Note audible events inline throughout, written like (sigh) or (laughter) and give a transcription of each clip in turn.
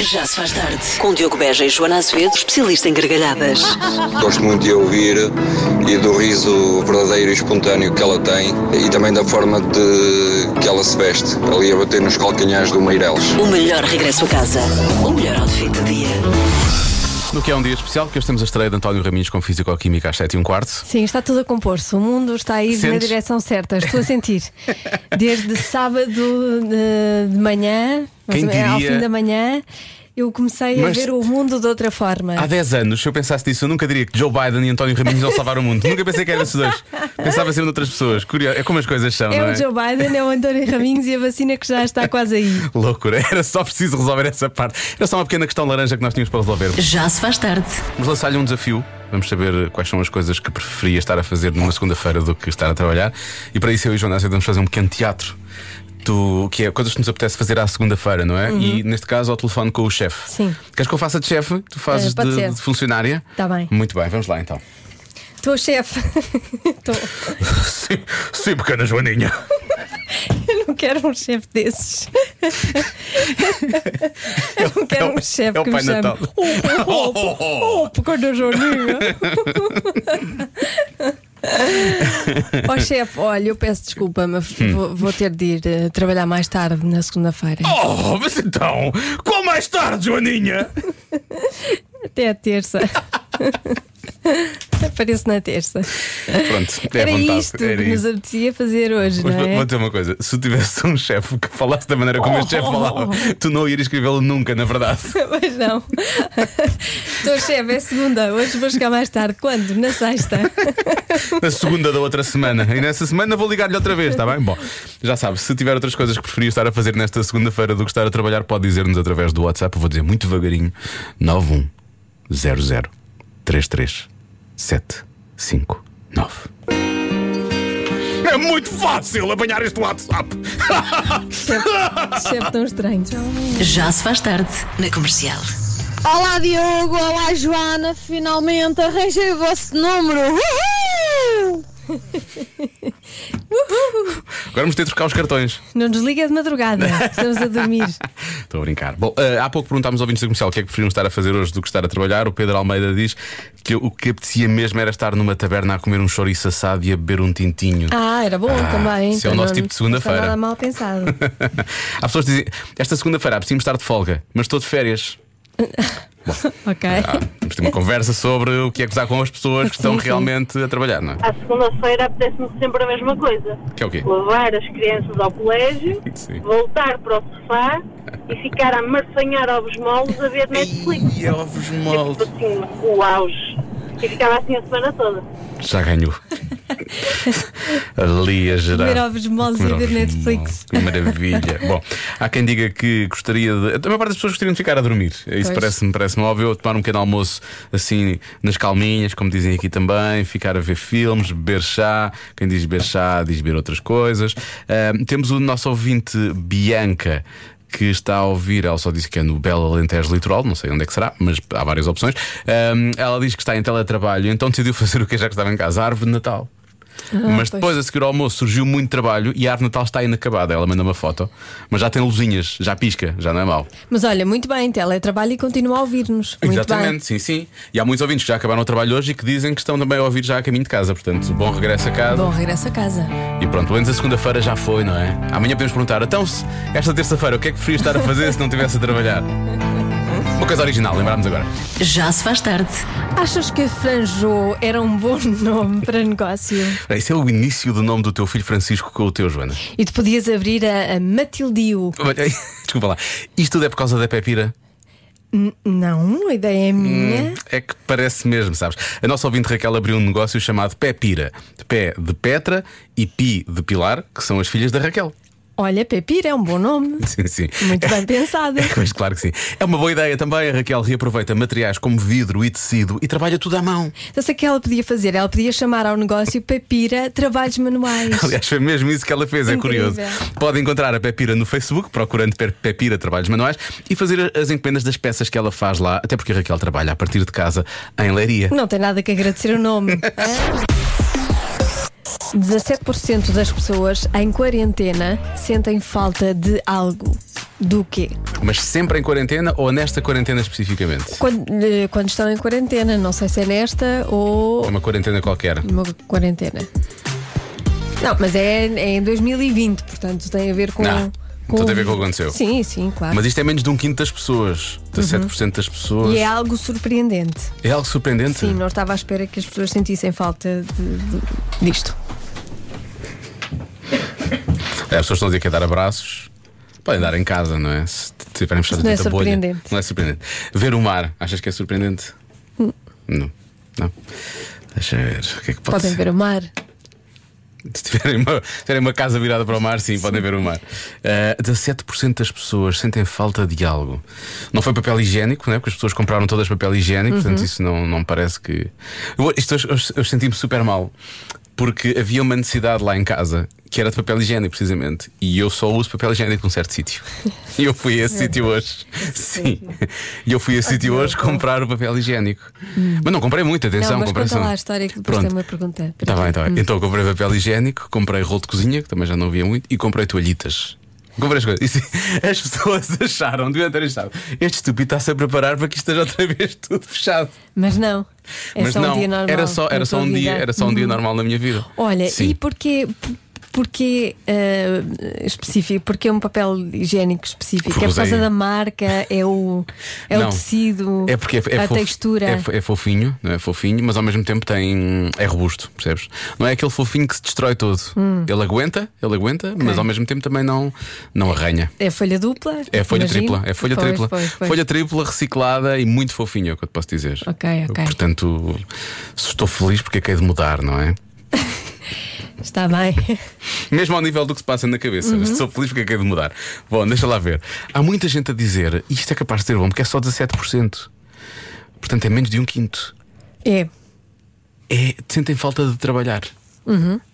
Já se faz tarde. Com Diogo Beja e Joana Azevedo, especialista em gargalhadas. Gosto muito de a ouvir e do riso verdadeiro e espontâneo que ela tem e também da forma de que ela se veste, ali a bater nos calcanhares do Meireles. O melhor regresso a casa. O melhor outfit do dia. No que é um dia especial, que hoje temos a estreia de António Raminhos com Físico-Química às 7 e um quarto. Sim, está tudo a compor-se. O mundo está a ir na Sentes? direção certa. Estou a sentir. (laughs) Desde sábado de, de manhã, Quem ou menos, ao diria? fim da manhã, eu comecei Mas- a ver o mundo de outra forma. Há 10 anos, se eu pensasse nisso, eu nunca diria que Joe Biden e António Raminhos vão salvar o mundo. nunca pensei que eram esses dois. Pensava sempre noutras pessoas. Curioso. É como as coisas são, É não o é? Joe Biden, é o António Raminhos e a vacina que já está quase aí. (laughs) Loucura. Era só preciso resolver essa parte. Era só uma pequena questão laranja que nós tínhamos para resolver. Já se faz tarde. Vamos lançar-lhe um desafio. Vamos saber quais são as coisas que preferia estar a fazer numa segunda-feira do que estar a trabalhar. E para isso eu e o João Nácio vamos fazer um pequeno teatro. Do, que é coisas que nos apetece fazer à segunda-feira, não é? E neste caso ao telefone com o chefe. Sim. Queres que eu faça de chefe? Tu fazes pode de, de funcionária? Tá bem. Muito bem, vamos lá então. Estou chefe. (laughs) Estou. Sim, sim, pequena Joaninha. Eu não quero um chefe desses. Eu não quero é o- um chefe é que me chame. Natal. Oh, oh, oh, oh, pequena Joaninha. (laughs) Ó (laughs) chefe, olha, eu peço desculpa, mas Hum. vou, vou ter de ir eh, trabalhar mais tarde na segunda-feira. Oh, mas então, qual mais tarde, Joaninha? (laughs) Até a terça. (laughs) Apareço na terça. Pronto, é Era vontade. isto era que nos isso. apetecia fazer hoje, Mas não vou é? vou dizer uma coisa: se tivesse um chefe que falasse da maneira como este chefe falava, tu não irias escrevê-lo nunca, na verdade. (laughs) Mas não. (laughs) Estou chefe, é segunda. Hoje vou chegar mais tarde. Quando? Na sexta. (laughs) Na segunda da outra semana. E nessa semana vou ligar-lhe outra vez, está bem? Bom, já sabe, se tiver outras coisas que preferia estar a fazer nesta segunda-feira do que estar a trabalhar, pode dizer-nos através do WhatsApp. Eu vou dizer muito devagarinho: 9100 33 759. É muito fácil apanhar este WhatsApp. Chefe, tão estranho. Já se faz tarde. Na comercial. Olá Diogo, olá Joana, finalmente arranjei o vosso número. Uhul! Agora vamos ter de trocar os cartões. Não nos liga de madrugada. (laughs) Estamos a dormir. Estou a brincar. Bom, eh, há pouco perguntámos aos ouvintes da comercial o que é que preferiam estar a fazer hoje do que estar a trabalhar. O Pedro Almeida diz que o que apetecia mesmo era estar numa taberna a comer um chouriço assado e a beber um tintinho. Ah, era bom também. isso é o nosso não- tipo de segunda-feira. Nada mal pensado. (laughs) Há pessoas que dizem: Esta segunda-feira apetecia-me estar de folga, mas estou de férias. (laughs) (laughs) ok. Ah, vamos ter uma conversa sobre o que é gozar com as pessoas que Sim, estão sim. realmente a trabalhar, não é? À segunda-feira apetece-me sempre a mesma coisa. Que é o quê? Levar as crianças ao colégio, Sim. voltar para o sofá e ficar a marfanhar ovos moles a ver Netflix. E ovos Tipo assim, o auge. E ficava assim a semana toda. Já ganhou. Ali a gerar. Comer ovos moles e ver Netflix. Que maravilha. Bom, há quem diga que gostaria de. A maior parte das pessoas gostariam de ficar a dormir. Isso parece-me parece óbvio. Tomar um pequeno almoço assim nas calminhas, como dizem aqui também. Ficar a ver filmes, beber chá. Quem diz beber chá diz beber outras coisas. Ahm, temos o nosso ouvinte Bianca. Que está a ouvir, ela só disse que é no Belo Alentejo Litoral, não sei onde é que será, mas há várias opções. Ahm, ela diz que está em teletrabalho, então decidiu (laughs) fazer o que já que estava em casa, a árvore de Natal. Mas Ah, pois. depois, a seguir ao almoço, surgiu muito trabalho e a árvore Natal está inacabada. Ela manda uma foto, mas já tem luzinhas, já pisca, já não é mau. Mas olha, muito bem, teletrabalho e continua a ouvir-nos. Exatamente, sim, sim. E há muitos ouvintes que já acabaram o trabalho hoje e que dizem que estão também a ouvir já a caminho de casa. Portanto, bom regresso a casa. bem. Bom, regresso a casa. E pronto, pelo menos a segunda-feira já foi, não é? Amanhã podemos perguntar, então, se esta terça-feira, o que é que preferia estar a fazer se não estivesse a trabalhar? (laughs) Uma coisa original, lembrámos agora. Já se faz tarde. Achas que Franjô era um bom (laughs) nome para negócio? Esse é o início do nome do teu filho Francisco com o teu, Joana. E tu podias abrir a, a Matildio. (laughs) Desculpa lá. Isto tudo é por causa da Pepira? N- Não, a ideia é minha. É que parece mesmo, sabes? A nossa ouvinte Raquel abriu um negócio chamado Pepira. Pé de Petra e Pi de Pilar, que são as filhas da Raquel. Olha, Pepira é um bom nome. (laughs) Sim, sim. Muito bem pensado. (laughs) Pois claro que sim. É uma boa ideia também. A Raquel reaproveita materiais como vidro e tecido e trabalha tudo à mão. Eu sei o que ela podia fazer. Ela podia chamar ao negócio Pepira Trabalhos Manuais. (laughs) Aliás, foi mesmo isso que ela fez, Incrível. é curioso. Pode encontrar a Pepira no Facebook, procurando Pe- Pepira Trabalhos Manuais e fazer as encomendas das peças que ela faz lá, até porque a Raquel trabalha a partir de casa em Leiria. Não tem nada que agradecer o nome. Hã? 17% das pessoas em quarentena sentem falta de algo. Do quê? Mas sempre em quarentena ou nesta quarentena especificamente? Quando, eh, quando estão em quarentena, não sei se é nesta ou É uma quarentena qualquer. uma quarentena. Não, mas é, é em 2020, portanto tem a ver com. Não, com... tudo a ver com o que aconteceu. Sim, sim, claro. Mas isto é menos de um quinto das pessoas. 17% das pessoas. E é algo surpreendente. É algo surpreendente. Sim, não estava à espera que as pessoas sentissem falta de, de- disto. É, As pessoas estão a dizer que é dar abraços. Podem dar em casa, não é? Se tiverem fechado Não é tanta bolha. surpreendente. Não é surpreendente. Ver o mar, achas que é surpreendente? Não. Não. Deixa eu ver. O que é que pode Podem ser? ver o mar. Se tiverem uma, se tiverem uma casa virada para o mar, sim, podem ver o mar. Uh, 17% das pessoas sentem falta de algo. Não foi papel higiênico, né? porque as pessoas compraram todas papel higiênico, Uhum. portanto isso não, não parece que. Eu, isto, eu, eu senti-me super mal. Porque havia uma necessidade lá em casa que era de papel higiênico, precisamente. E eu só uso papel higiênico num certo sítio. E eu fui a esse sítio hoje. Sim. E eu fui a esse sítio hoje comprar o papel higiênico. Mas não comprei muito, atenção. não, mas comprei só- lá a história que depois Pronto. tem uma pergunta. Está bem, está bem. Então eu comprei papel higiênico, comprei rolo de cozinha, que também já não havia muito, e comprei toalhitas. Comprei as coisas. E sim, (laughs) as pessoas acharam, deviam ter achado, este estúpido está-se a preparar para que isto esteja outra vez tudo fechado. Mas não. É Mas só não, um dia normal. era só, era só um dia, era só um dia Uhum. normal na minha vida. Olha, Sim. e porquê, porquê eh, específico? Porquê um papel higiênico específico? Porque é por causa usei- da marca? É o, é Não. o tecido? É porque é, é a fof- textura? É, é fofinho, não é fofinho, mas ao mesmo tempo tem é robusto, percebes? Não é aquele fofinho que se destrói todo. Hum. Ele aguenta, ele aguenta, mas ao mesmo tempo também não, não arranha. É folha dupla? É folha imagino? tripla, é folha Pois, tripla. pois, pois. Folha tripla reciclada e muito fofinha, é o que eu te posso dizer. Ok, ok. Portanto, se estou feliz porque é que é de mudar, não é? (laughs) Está bem. (laughs) Mesmo ao nível do que se passa na cabeça. Uhum. Estou feliz porque é que é de mudar. Bom, deixa lá ver. Há muita gente a dizer, isto é capaz de ser bom, porque é só 17%. Portanto, é menos de um quinto. É. É, sentem falta de trabalhar.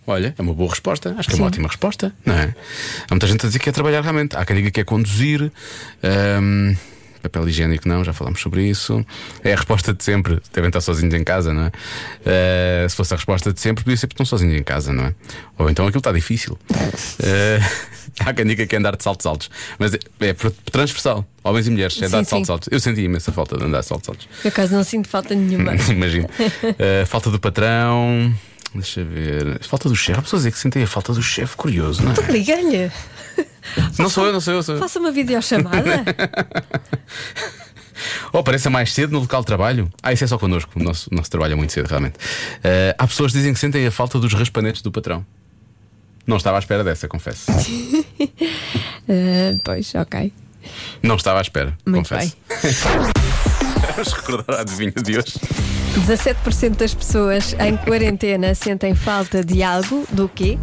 Olha, é uma boa resposta. Acho que é uma Uhum. Sim. ótima resposta, não é? Há muita gente a dizer que quer trabalhar realmente. Há quem diga que é conduzir. Ahm, papel higiênico, não, já falámos sobre isso. É a resposta de sempre. Devem estar sozinhos em casa, não é? Ah, se fosse a resposta de sempre, podia ser porque estão sozinhos em casa, não é? Ou então aquilo está difícil. Ah, (laughs) há quem diga que é andar de saltos altos. Mas é, é transversal. Homens e mulheres, é andar de saltos sim. altos. Eu senti imensa falta de andar de saltos altos. Por acaso não sinto falta nenhuma. (laughs) Imagino. Uh, falta do patrão. Deixa ver. Falta do chefe. Há pessoas que sentem a falta do chefe. Curioso, não é? Liga-lhe. Não sou eu, não sou eu. Sou eu. Faça uma videochamada. (laughs) Ou apareça mais cedo no local de trabalho. Ah, isso é só connosco. O nosso, nosso trabalho é muito cedo, realmente. Uh, há pessoas que dizem que sentem a falta dos raspanetes do patrão. Não estava à espera dessa, confesso. Ah, (laughs) pois, ok. Não estava à espera, Muito confesso. (laughs) Vamos recordar a adivinha de hoje. 17% das pessoas em quarentena sentem falta de algo. Do quê?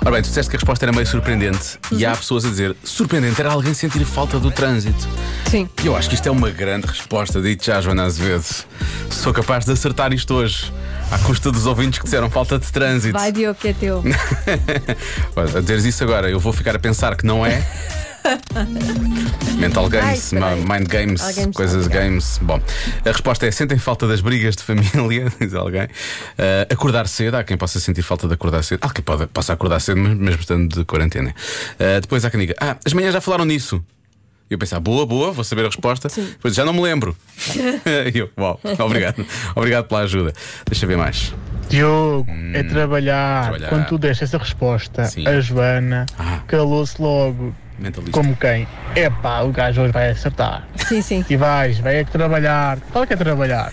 Ora bem, tu disseste que a resposta era meio surpreendente. E há pessoas a dizer: surpreendente era alguém sentir falta do trânsito. Sim. E Eu acho que isto é uma grande resposta, dito já, Joana Azevedo. Sou capaz de acertar isto hoje, à custa dos ouvintes que disseram falta de trânsito. Vai, Diogo, que é teu. (laughs) A dizeres isso agora, eu vou ficar a pensar que não é. (laughs) (laughs) Mental Games, ma- Mind Games, coisas games. Bom, a resposta é: sentem falta das brigas de família, (laughs) diz alguém. Ah, acordar cedo, há quem possa sentir falta de acordar cedo. Há quem pode, possa acordar cedo, mesmo estando de quarentena. Ah, depois há quem diga: Ah, as manhãs já falaram nisso. E eu pensar, boa, boa, vou saber a resposta. Depois já não me lembro. (laughs) E eu, uau, obrigado. Obrigado pela ajuda. Deixa eu ver mais. Diogo, é trabalhar. trabalhar. Quando tu deste essa resposta, Sim. a Joana Ah. calou-se logo. Mentalista. Como quem? Epá, o gajo hoje vai acertar. Sim, sim. E vais, vai é que trabalhar. Qual é que é trabalhar?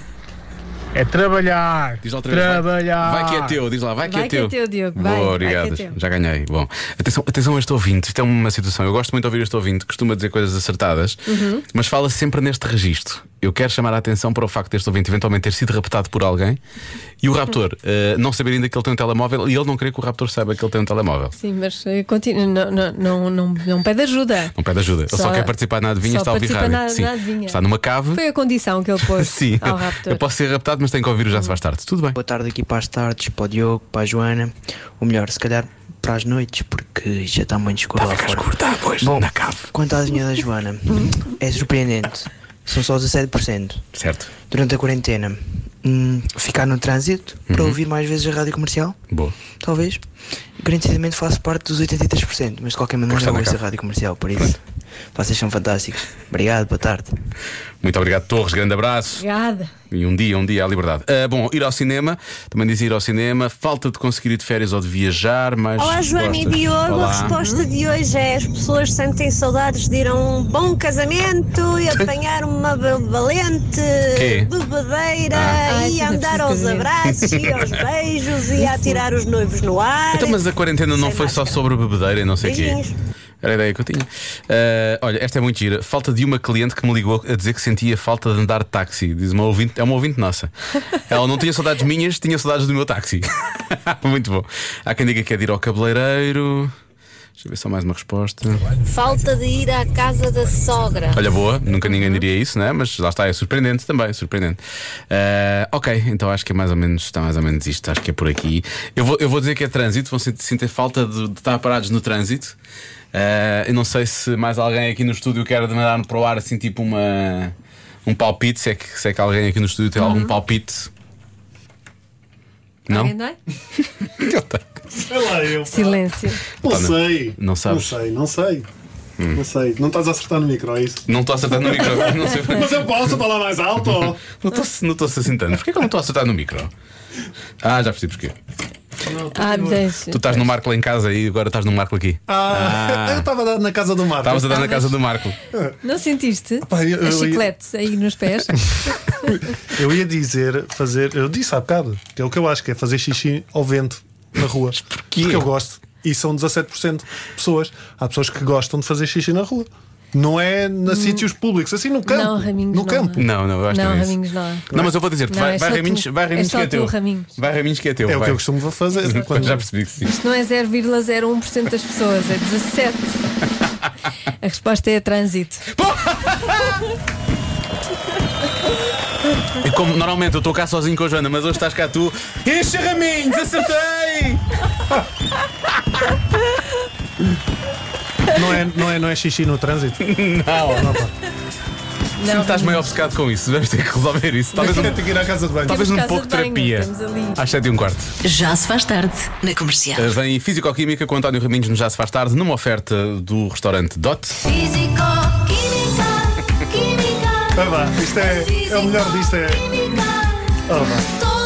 É trabalhar. Diz lá outra vez. vai- Trabalhar. Vai que é teu, diz lá, vai que Vai é que é teu. teu, Diogo, Boa, vai, vai obrigado. que é teu. Já ganhei. Bom, atenção, atenção a este ouvinte. Isto é uma situação. Eu gosto muito de ouvir este ouvinte, costuma dizer coisas acertadas, Uhum. mas fala sempre neste registro. Eu quero chamar a atenção para o facto deste ouvinte eventualmente ter sido raptado por alguém e o raptor (laughs) eh, não saber ainda que ele tem um telemóvel e ele não querer que o raptor saiba que ele tem um telemóvel. Sim, mas eh, continua. Não, não, não, não, não pede ajuda. Não pede ajuda. Ele só Só- quer participar na adivinha e só está a ouvir participa rádio. na- Sim. na adivinha. Está numa cave. Foi a condição que ele pôs (laughs) Sim, ao raptor. eu posso ser raptado, mas tenho que ouvir o Já Se Faz Tarde. Tudo bem. Boa tarde aqui para as tardes, para o Diogo, para a Joana. Ou melhor, se calhar para as noites, porque já está muito escuro lá Ficas fora. cortado, pois, Bom, na cave. quanto à adivinha da Joana, (laughs) é surpreendente. São só 17%. Certo. Durante a quarentena, hum, ficar no trânsito para Uhum. ouvir mais vezes a rádio comercial, Boa. talvez. Garantidamente faço parte dos 83%, mas de qualquer maneira eu ouço a rádio comercial, por isso. Vocês são fantásticos. Obrigado, boa tarde. Muito obrigado, Torres. Grande abraço. Obrigada. E um dia, um dia à liberdade. Ah, bom, ir ao cinema, também diz ir ao cinema, falta de conseguir ir de férias ou de viajar, mas. Olá, Joana e? Diogo. Olá. A resposta de hoje é: as pessoas sentem saudades de ir a um bom casamento e (laughs) apanhar uma valente Quê? bebedeira Ah, e isso não é andar aos abraços e aos (laughs) beijos e a atirar os noivos no ar. Então, mas a quarentena não Sem foi só máscara. sobre bebedeira e não sei o quê. Era a ideia que eu tinha. Ah, olha, esta é muito gira. Falta de uma cliente que me ligou a dizer que sentia falta de andar de táxi. Diz uma ouvinte, é uma ouvinte nossa. Ela não tinha saudades minhas, tinha saudades do meu táxi. (laughs) muito bom. Há quem diga que é de ir ao cabeleireiro. Deixa eu ver só mais uma resposta. Falta de ir à casa da sogra. Olha, boa, nunca ninguém diria isso, né? Mas lá está, é surpreendente também, surpreendente. Ah, ok, então acho que é mais ou menos, está mais ou menos isto, acho que é por aqui. Eu vou, eu vou dizer que é trânsito, vão sentir, falta de, de estar parados no trânsito. Ah, eu não sei se mais alguém aqui no estúdio quer mandar para o ar assim tipo uma um palpite, se é que, se é que alguém aqui no estúdio tem algum palpite. Não? Alguém dá? Eu tenho. Sei lá, eu. Silêncio. Não Pá, não- sei. não sabes? Não sei, não sei. Não sei. Não estás a acertar no micro, é isso? Não estou a acertar no micro. Não sei (laughs) Mas eu posso falar mais alto? Não estou não estou tanto. Porquê que eu não estou a acertar no micro? Ah, já percebi porquê. Ah, deixa. Tu estás no Marco lá em casa e agora estás no Marco aqui. Ah, eu estava a dar na casa do Marco. Estavas a dar na casa do Marco. (laughs) Não sentiste? Pá, eu- A eu- chiclete aí nos pés? (laughs) Eu ia dizer, fazer. Eu disse há bocado, que é o que eu acho, que é fazer xixi ao vento na rua. porquê? Porque eu gosto. E são 17% de pessoas. Há pessoas que gostam de fazer xixi na rua. Não é na sítios públicos, assim no campo. Não, Raminhos, no não. campo. Não, não, eu acho que Não, não é isso. Raminhos, não há. Não, mas eu vou dizer-te, Não, vai, é vai Raminhos, vai Raminhos É que é teu. Raminhos. Vai Raminhos que é teu. É o vai. que eu costumo fazer. Quando... Já percebi que sim. Isto não é 0,01% das pessoas, é 17%. (laughs) A resposta é trânsito. E como normalmente eu estou cá sozinho com a Joana, mas hoje estás cá tu. Enche Raminhos, acertei! (laughs) (laughs) Não, é, não, é, não é xixi no trânsito? (laughs) Não, Não, pá. Não, estás meio obcecado com isso. Vamos ter que resolver isso. Talvez um, que ir à casa de banho. talvez um pouco de terapia. Às 7 e um quarto. Já se faz tarde na comercial. Uh, Vem Físico-Química com António Raminhos no Já Se Faz Tarde, numa oferta do restaurante Dot. Físico, química, química. Ah, vá, isto é, é o melhor disto. É. Química, Ah, vá.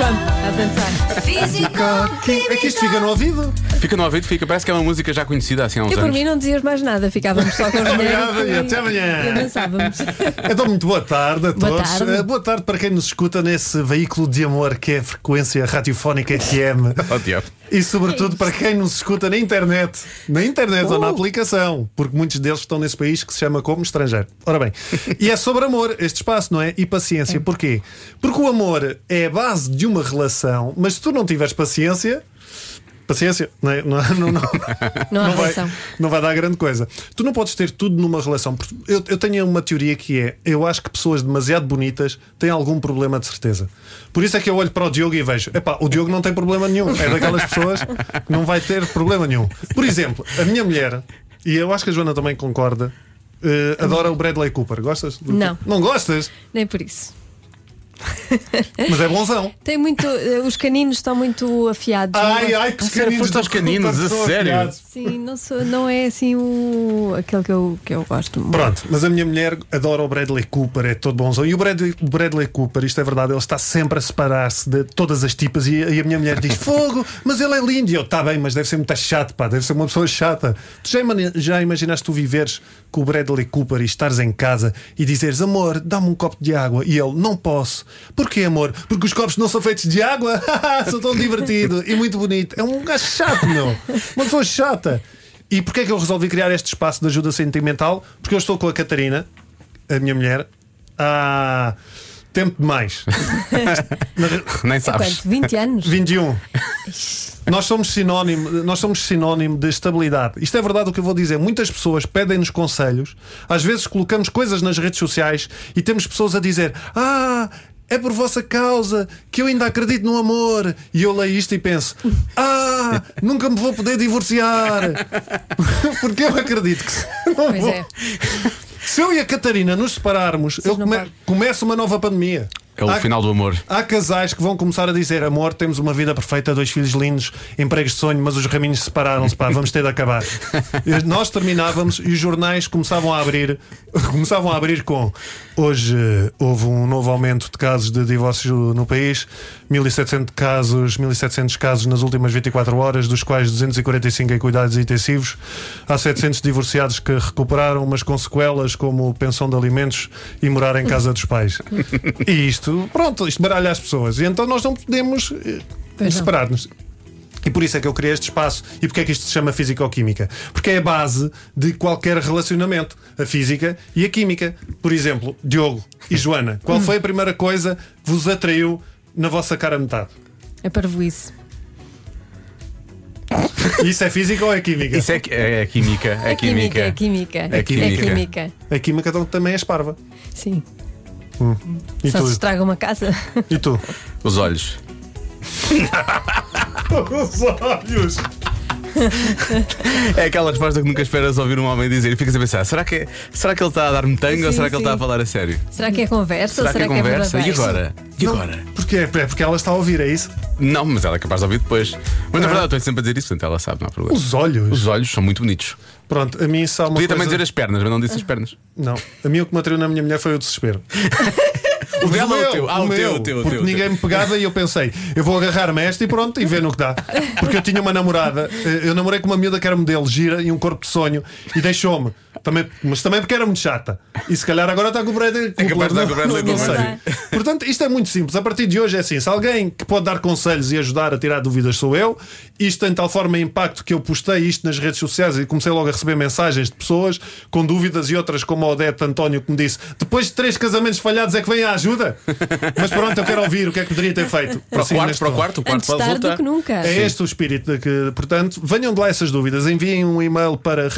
A dançar. físico, É que isto fica no ouvido. Fica no ouvido, fica, parece que é uma música já conhecida assim há uns Eu por anos. mim não dizias mais nada, ficávamos só com os Obrigado e até amanhã. E avançávamos. Então, muito boa tarde a Boa todos. tarde. Eh, boa tarde para quem nos escuta nesse veículo de amor que é a frequência radiofónica FM. Oh, diabo. E sobretudo para quem nos escuta na internet, na internet ou na aplicação, porque muitos deles estão nesse país que se chama como estrangeiro. Ora bem, e é sobre amor este espaço, não é? E paciência. Porquê? Porque o amor é a base de uma relação, mas se tu não tiveres paciência. Paciência, não, é? não, não, não, Não (laughs) há vai, não vai dar grande coisa. Tu não podes ter tudo numa relação. Eu, eu tenho uma teoria que é: eu acho que pessoas demasiado bonitas têm algum problema de certeza. Por isso é que eu olho para o Diogo e vejo: epá, o Diogo não tem problema nenhum. É daquelas pessoas que não vai ter problema nenhum. Por exemplo, a minha mulher, e eu acho que a Joana também concorda, eh, adora o Bradley Cooper. Gostas? Não. Não gostas? Nem por isso. Mas é bonzão. Tem muito. eh, Os caninos estão muito afiados. Ai, ai, que A sério, caninos foste aos do caninos, a sério? afiados. Sim, não, sou, não é assim o, aquele que eu, que eu gosto. muito. Pronto, mas a minha mulher adora o Bradley Cooper, é todo bonzão. E o Bradley, o Bradley Cooper, isto é verdade, ele está sempre a separar-se de todas as tipas. E, e a minha mulher diz: Fogo, mas ele é lindo. E eu, tá bem, mas deve ser muito chato, pá, deve ser uma pessoa chata. Tu já, já imaginaste tu viveres com o Bradley Cooper e estares em casa e dizeres: Amor, dá-me um copo de água. E ele: Não posso. Porquê, amor? Porque os copos não são feitos de água? (laughs) Sou tão divertido e muito bonito. É um gajo chato, meu. Uma pessoa chata. E porquê é que eu resolvi criar este espaço de ajuda sentimental? Porque eu estou com a Catarina, a minha mulher, há tempo demais. (laughs) Nem É sabes. quanto? 20 anos? 21. Nós somos sinónimo, nós somos sinónimo de estabilidade. Isto é verdade o que eu vou dizer. Muitas pessoas pedem-nos conselhos. Às vezes colocamos coisas nas redes sociais e temos pessoas a dizer: "Ah, é por vossa causa que eu ainda acredito no amor. E eu leio isto e penso: Ah, nunca me vou poder divorciar. (laughs) Porque eu acredito que se (laughs) não Pois vou- é. Se eu e a Catarina nos separarmos, eu não come- começa uma nova pandemia. É o Há- final do amor. Há casais que vão começar a dizer: amor, temos uma vida perfeita, dois filhos lindos, empregos de sonho, mas os raminhos separaram-se, pá, vamos ter de acabar. Nós terminávamos e os jornais começavam a abrir, (laughs) começavam a abrir com hoje eh, houve um novo aumento de casos de divórcio no país, 1700 casos, 1700 casos nas últimas 24 horas, dos quais 245 em cuidados intensivos. Há 700 divorciados que recuperaram, mas com sequelas como pensão de alimentos e morar em casa dos pais. E isto, pronto, isto baralha as pessoas. E então nós não podemos eh, separar-nos. E por isso é que eu criei este espaço. E porque é que isto se chama Físico-Química? Porque é a base de qualquer relacionamento. A física e a química. Por exemplo, Diogo e (laughs) Joana, qual foi a primeira coisa que vos atraiu na vossa cara metade? É parvoíce. Isso é física ou é química? Isso é, é, é química. É, É química, é química. química. É química. É química. A química então, também é esparva. Sim. E Só se tu? estraga uma casa. E tu? Os olhos. Os olhos! É aquela resposta que nunca esperas ouvir um homem dizer e ficas a pensar: será que, é- será que ele está a dar-me tango ou Sim, será que ele sim. está a falar a sério? Será que é conversa Será ou que é será que é conversa? e verdadeiro? agora? E Não, agora? Porquê? É porque ela está a ouvir, é isso? Não, mas ela é capaz de ouvir depois. Mas na Ah. verdade eu estou sempre a dizer isso, portanto ela sabe, não há problema. Os olhos. Os olhos são muito bonitos. Pronto, a mim há uma Podia coisa... também dizer as pernas, mas não disse as pernas. Não, a mim o que me atraiu na minha mulher foi o desespero. (laughs) O dela ou meu, o teu? Ah, o teu, o teu, o porque teu, ninguém teu. me pegava e eu pensei, eu vou agarrar-me a esta e pronto, e ver no que dá. Porque eu tinha uma namorada, eh, eu namorei com uma miúda que era modelo, gira e um corpo de sonho, e deixou-me. Também, mas também porque era muito chata. E se calhar agora está com o Bradley Cooper. É capaz de estar com o Bradley não, não Cooper. sei. (laughs) Portanto, isto é muito simples. A partir de hoje é assim: se alguém que pode dar conselhos e ajudar a tirar dúvidas sou eu, isto tem tal forma impacto que eu postei isto nas redes sociais e comecei logo a receber mensagens de pessoas com dúvidas e outras, como o Odete António, que me disse: depois de três casamentos falhados é que vem a ajuda. (laughs) Mas pronto, eu quero ouvir o que é que poderia ter feito. Para o Assim, quarto, neste para o quarto, o quarto Antes pode voltar. que nunca. É este o espírito de que, portanto, venham de lá essas dúvidas. Enviem um e-mail para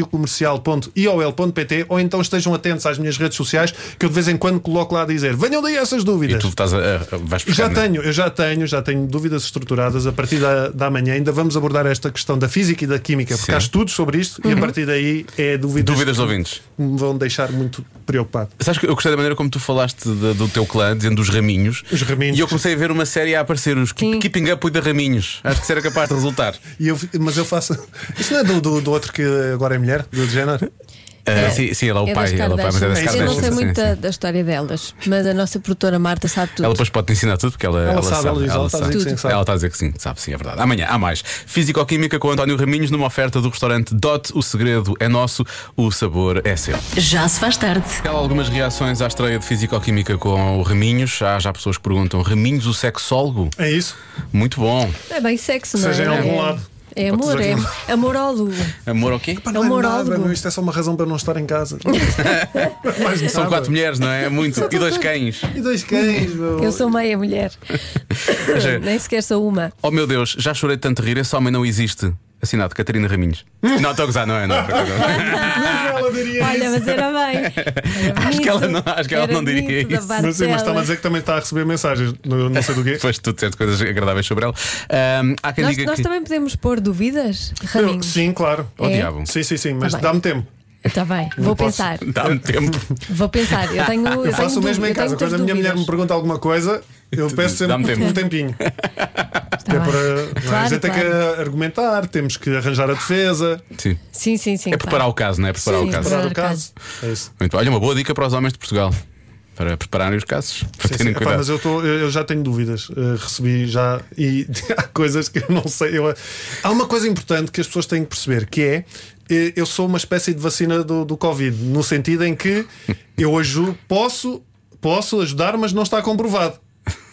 raminhos.radiocomercial.iol.pt ou então estejam atentos às minhas redes sociais que eu de vez em quando coloco lá a dizer venham daí essas E dúvidas. tu estás a, a- vais E buscar, já né? tenho, eu já tenho, já tenho dúvidas estruturadas a partir da, da manhã. Ainda vamos abordar esta questão da física e da química, porque Sim. há estudos sobre isto e a partir daí é dúvidas, Dúvidas que ouvintes. me vão deixar muito preocupado. Sabes que eu gostei da maneira como tu falaste de- do teu clã, dizendo os raminhos. Os raminhos. E eu comecei a ver uma série a aparecer, os Sim. Keeping Up with the Raminhos. Acho que isso era capaz de resultar. (laughs) E eu, mas eu faço. (laughs) Isto não é do, do, do outro que agora é mulher, do género? (laughs) Ah, sim, sim, ela é o É pai, ela é o pai, mas é das. Eu não sei muito da, da história delas, mas a nossa produtora Marta sabe tudo. Ela depois pode te ensinar tudo, porque ela, Ela sabe, ela diz, ela dizer que sim, sabe. Ela está a dizer que sim, sabe, sim, é verdade. Amanhã há mais. Físico-Química com António Raminhos numa oferta do restaurante Dot. O segredo é nosso, o sabor é seu. Já se faz tarde. Há algumas reações à estreia de Físico-Química com o Raminhos. Há já pessoas que perguntam: Raminhos, o sexólogo? É isso? Muito bom. É bem sexo, não é? Seja em algum é, lado. É amor, é (laughs) amorólogo. Amor o quê? Pá, não é Amorólogo. nada, isto é só uma razão para não estar em casa. (laughs) São quatro mulheres, não é? É muito. E dois cães. E dois cães, meu. Eu sou meia mulher. (laughs) Nem sequer sou uma. Oh meu Deus, já chorei de tanto rir, esse homem não existe. Assinado Catarina Raminhos. (laughs) não, estou a gozar, não é? Não, é não. Ela diria Olha, isso. mas era bem. Era Acho que ela não- acho que ela Era não diria isso. Mas sim, mas está-me a dizer que também está a receber mensagens, não, não sei do quê. Depois tu disseste coisas agradáveis sobre ela. Ahm, há quem Nós, diga nós que. também podemos pôr dúvidas, Eu- Raminhos? sim, claro. É? diabo. Sim, sim, sim, mas Tá bem. dá-me tempo. Está bem, vou posso. pensar. Dá-me tempo. Vou pensar. Eu tenho. Eu, Eu faço o mesmo em casa. Quando a minha mulher me dúvidas. pergunta alguma coisa, eu peço sempre Dá-me tempo. um tempinho. Está É bem. para, é? Claro, a gente tem claro. que argumentar, temos que arranjar a defesa, Sim. Sim, sim, sim. É preparar o caso, não é? Preparar Sim, o caso. preparar o caso. É isso. Muito bem. Olha, uma boa dica para os homens de Portugal. Para prepararem os casos. Para Sim, terem sim. Epá, cuidado. mas eu, tô- eu- já tenho dúvidas. Uh, recebi já. E (laughs) há coisas que eu não sei. Eu- há uma coisa importante que as pessoas têm que perceber: que é. eh, Eu sou uma espécie de vacina do, do Covid, no sentido em que (laughs) eu ajudo, posso, posso ajudar, mas não está comprovado.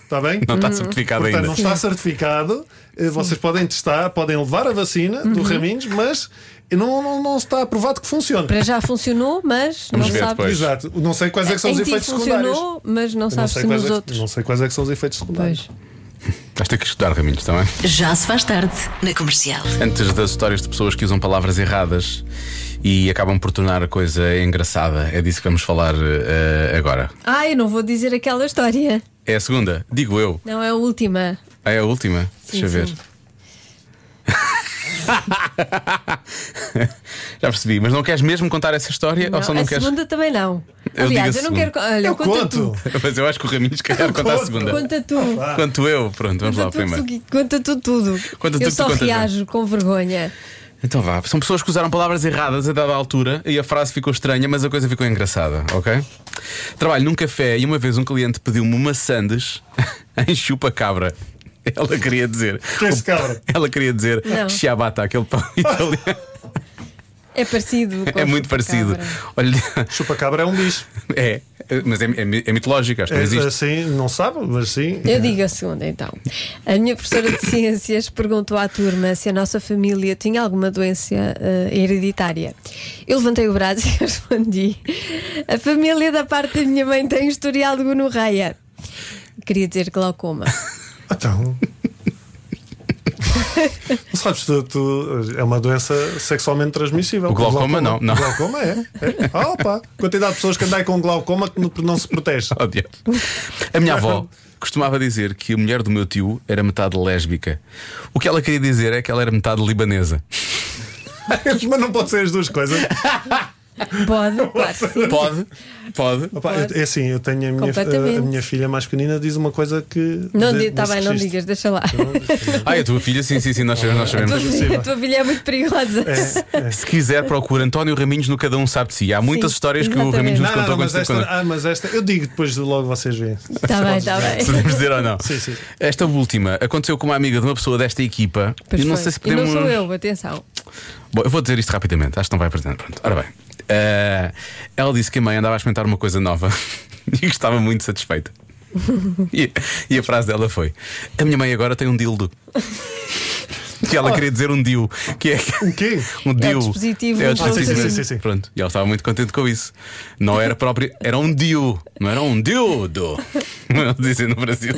Está bem? Não está certificado Portanto, ainda. não está certificado. Eh, Vocês podem testar, podem levar a vacina do Raminhos, mas não, não, não está aprovado que funciona. Para já funcionou, mas Vamos não ver sabe. depois. Exato. Não sei quais é que são os em ti efeitos secundários. funcionou, mas não Eu sabe sei se nos é outros. Não sei quais é que são os efeitos secundários. Pois. Vais ter que estudar Raminhos também. Já se faz tarde na comercial. Antes das histórias de pessoas que usam palavras erradas e acabam por tornar a coisa engraçada. É disso que vamos falar eh, agora. Ah, eu não vou dizer aquela história. É a segunda, digo eu. Não é a última. Ah, É a última? Sim, Deixa eu ver. (laughs) (laughs) Já percebi, mas não queres mesmo contar essa história ou só não a queres? segunda também não. Eu Aliás, eu não quero. Olha, Eu conta conto. tu. (laughs) Mas eu acho que o Raminhos quer contar a segunda. Conta tu. Quanto eu, pronto, vamos lá Conta tu, primeiro. tu- conta tu tudo. Conta tu eu só reajo com vergonha. Então vá, são pessoas que usaram palavras erradas a dada altura e a frase ficou estranha, mas a coisa ficou engraçada, ok? Trabalho num café e uma vez um cliente pediu-me uma sandes (laughs) em chupa-cabra. (laughs) Ela queria dizer. Que é esse cabra? (laughs) Ela queria dizer Não. ciabatta, aquele pão (laughs) italiano. É parecido. com É muito parecido. chupa-cabra. Olha, Chupa-cabra é um bicho. é, mas é, é, é mitológico, acho que É, não existe. assim, não sabe, mas sim. Eu digo a segunda então. A minha professora de ciências perguntou à turma se a nossa família tinha alguma doença eh, hereditária. Eu levantei o braço e respondi: A família da parte da minha mãe tem historial de gonorreia. Queria dizer glaucoma. Então. Não (laughs) sabes, tu, tu- é uma doença sexualmente transmissível. O glaucoma não, não. O glaucoma é. é. Ah, opa. Quantidade de pessoas que andam com glaucoma que não, não se protege. (laughs) Oh. A minha avó costumava dizer que a mulher do meu tio era metade lésbica. O que ela queria dizer é que ela era metade libanesa. (laughs) Mas não pode ser as duas coisas. Pode, (laughs) sim. Pode, pode. Opa, é assim, eu tenho a minha, a minha filha mais pequenina diz uma coisa que. Não, tá bem, não digas, deixa lá. Ai, a tua filha, sim, sim, sim, nós sabemos. Nós A tua, sabemos. filha, a tua filha é muito perigosa. É, Se quiser, procura António Raminhos no Cada Um Sabe de Si. Há muitas Sim, histórias que o exatamente. Raminhos nos contou não, mas esta, quando- ah, mas esta. Eu digo depois logo vocês veem. Está bem, está bem. Podemos dizer ou não? (laughs) Sim, sim. Esta última aconteceu com uma amiga de uma pessoa desta equipa. Pois e não foi. sei se E podemos. não sou eu, atenção. Bom, eu vou dizer isto rapidamente, acho que não vai pretender. Pronto, ora bem. Eh, ela disse que a mãe andava a experimentar uma coisa nova (laughs) e que estava muito satisfeita. E, e a frase dela foi: A minha mãe agora tem um dildo. Que ela queria dizer um DIU, que é O quê? um DIU. dispositivo É o de dispositivo. Sim, sim, sim. Pronto, e ela estava muito contente com isso. Não era próprio, era um DIU, não era um dildo. Como dizem no Brasil.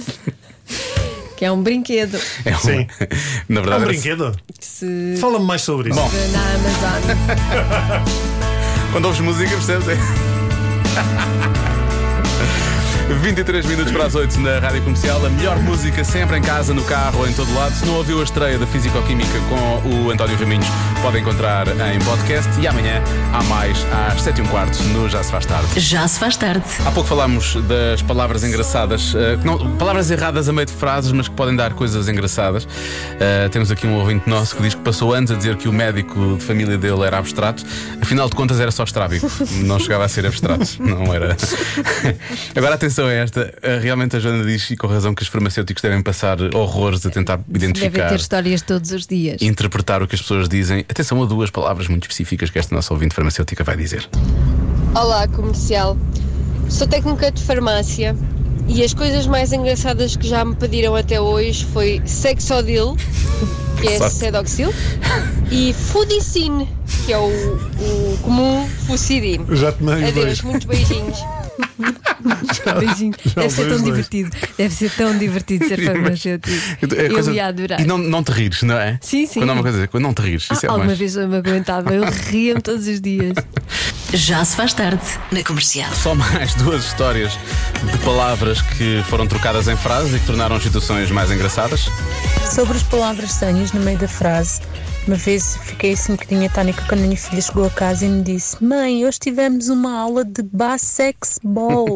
Que é um brinquedo. É um- Sim. (laughs) Na É verdade, um era- brinquedo? que se Fala-me mais sobre isso. Bom. na Amazon. (laughs) Quando ouves música, percebes? (laughs) É. 23 minutos para as 8 na Rádio Comercial. A melhor música sempre em casa, no carro ou em todo lado. Se não ouviu a estreia da Físico-Química com o António Raminhos, pode encontrar em podcast. E amanhã há mais às 7 e um quarto no Já Se Faz Tarde. Já se faz tarde. Há pouco falámos das palavras engraçadas, eh, não- palavras erradas a meio de frases, mas que podem dar coisas engraçadas. Eh, temos aqui um ouvinte nosso que diz passou anos a dizer que o médico de família dele era abstrato, afinal de contas era só estrábico, não chegava a ser abstrato, (laughs) não era. Agora atenção a esta, Eh, realmente a Joana diz, e com razão, que os farmacêuticos devem passar horrores a tentar Deve identificar. ter histórias todos os dias. Interpretar o que as pessoas dizem. Atenção a duas palavras muito específicas que esta nossa ouvinte farmacêutica vai dizer. Olá, comercial. Sou técnica de farmácia e as coisas mais engraçadas que já me pediram até hoje foi Sexodil, que é. Sedoxil, e Fudicine, que é o, o comum Fucidine. Já tomei os Adeus, dois. muitos beijinhos. (laughs) Beijinho. Deve ser tão dois. divertido. Deve ser tão divertido ser farmacêutico. É Eu coisa- ia adorar. E não, não te rires, não é? Sim, sim. Quando há uma coisa, quando não te rires, isso Ah, é alguma mais. vez eu me aguentava, eu ria-me todos os dias. (laughs) Já se faz tarde na comercial. Só mais duas histórias de palavras que foram trocadas em frases e que tornaram as situações mais engraçadas. Sobre as palavras estranhas no meio da frase, uma vez fiquei assim um bocadinho atónica quando a minha filha chegou a casa e me disse: Mãe, hoje tivemos uma aula de basexball.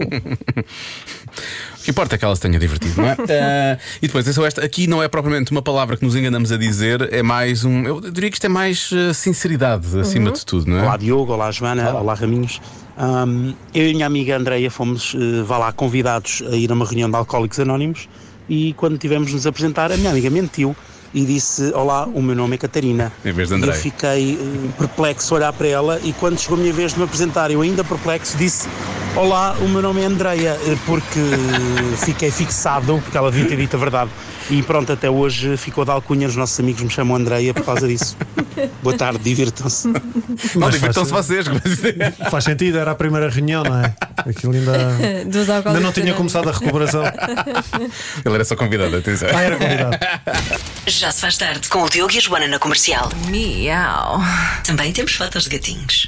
(laughs) O que importa é que ela se tenha divertido, não é? (laughs) Eh, e depois, atenção, esta aqui não é propriamente uma palavra que nos enganamos a dizer, é mais um. Eu diria que isto é mais eh, sinceridade acima de tudo, não é? Olá Diogo, olá Joana, olá, Raminhos. Ahm, eu e a minha amiga Andreia fomos, eh, vá lá, convidados a ir a uma reunião de Alcoólicos Anónimos e quando tivemos de nos apresentar, a minha amiga mentiu e disse: Olá, o meu nome é Catarina. Em vez de E eu fiquei eh, perplexo a olhar para ela e quando chegou a minha vez de me apresentar, eu ainda perplexo, disse: Olá, o meu nome é Andreia, eh, porque fiquei fixado, porque ela devia ter dito a verdade. E pronto, até hoje ficou de alcunha, os nossos amigos me chamam Andreia por causa disso. Boa tarde, divirtam-se. Não, divirtam-se vocês. Faz sentido, era a primeira reunião, não é? Aquilo ainda. (laughs) Dos Ainda não tinha começado a recuperação. (laughs) Ele era só convidado, atenção. Ah, era convidado. Já se faz tarde com o Diogo e a Joana na comercial. Miau. Também temos fotos de gatinhos.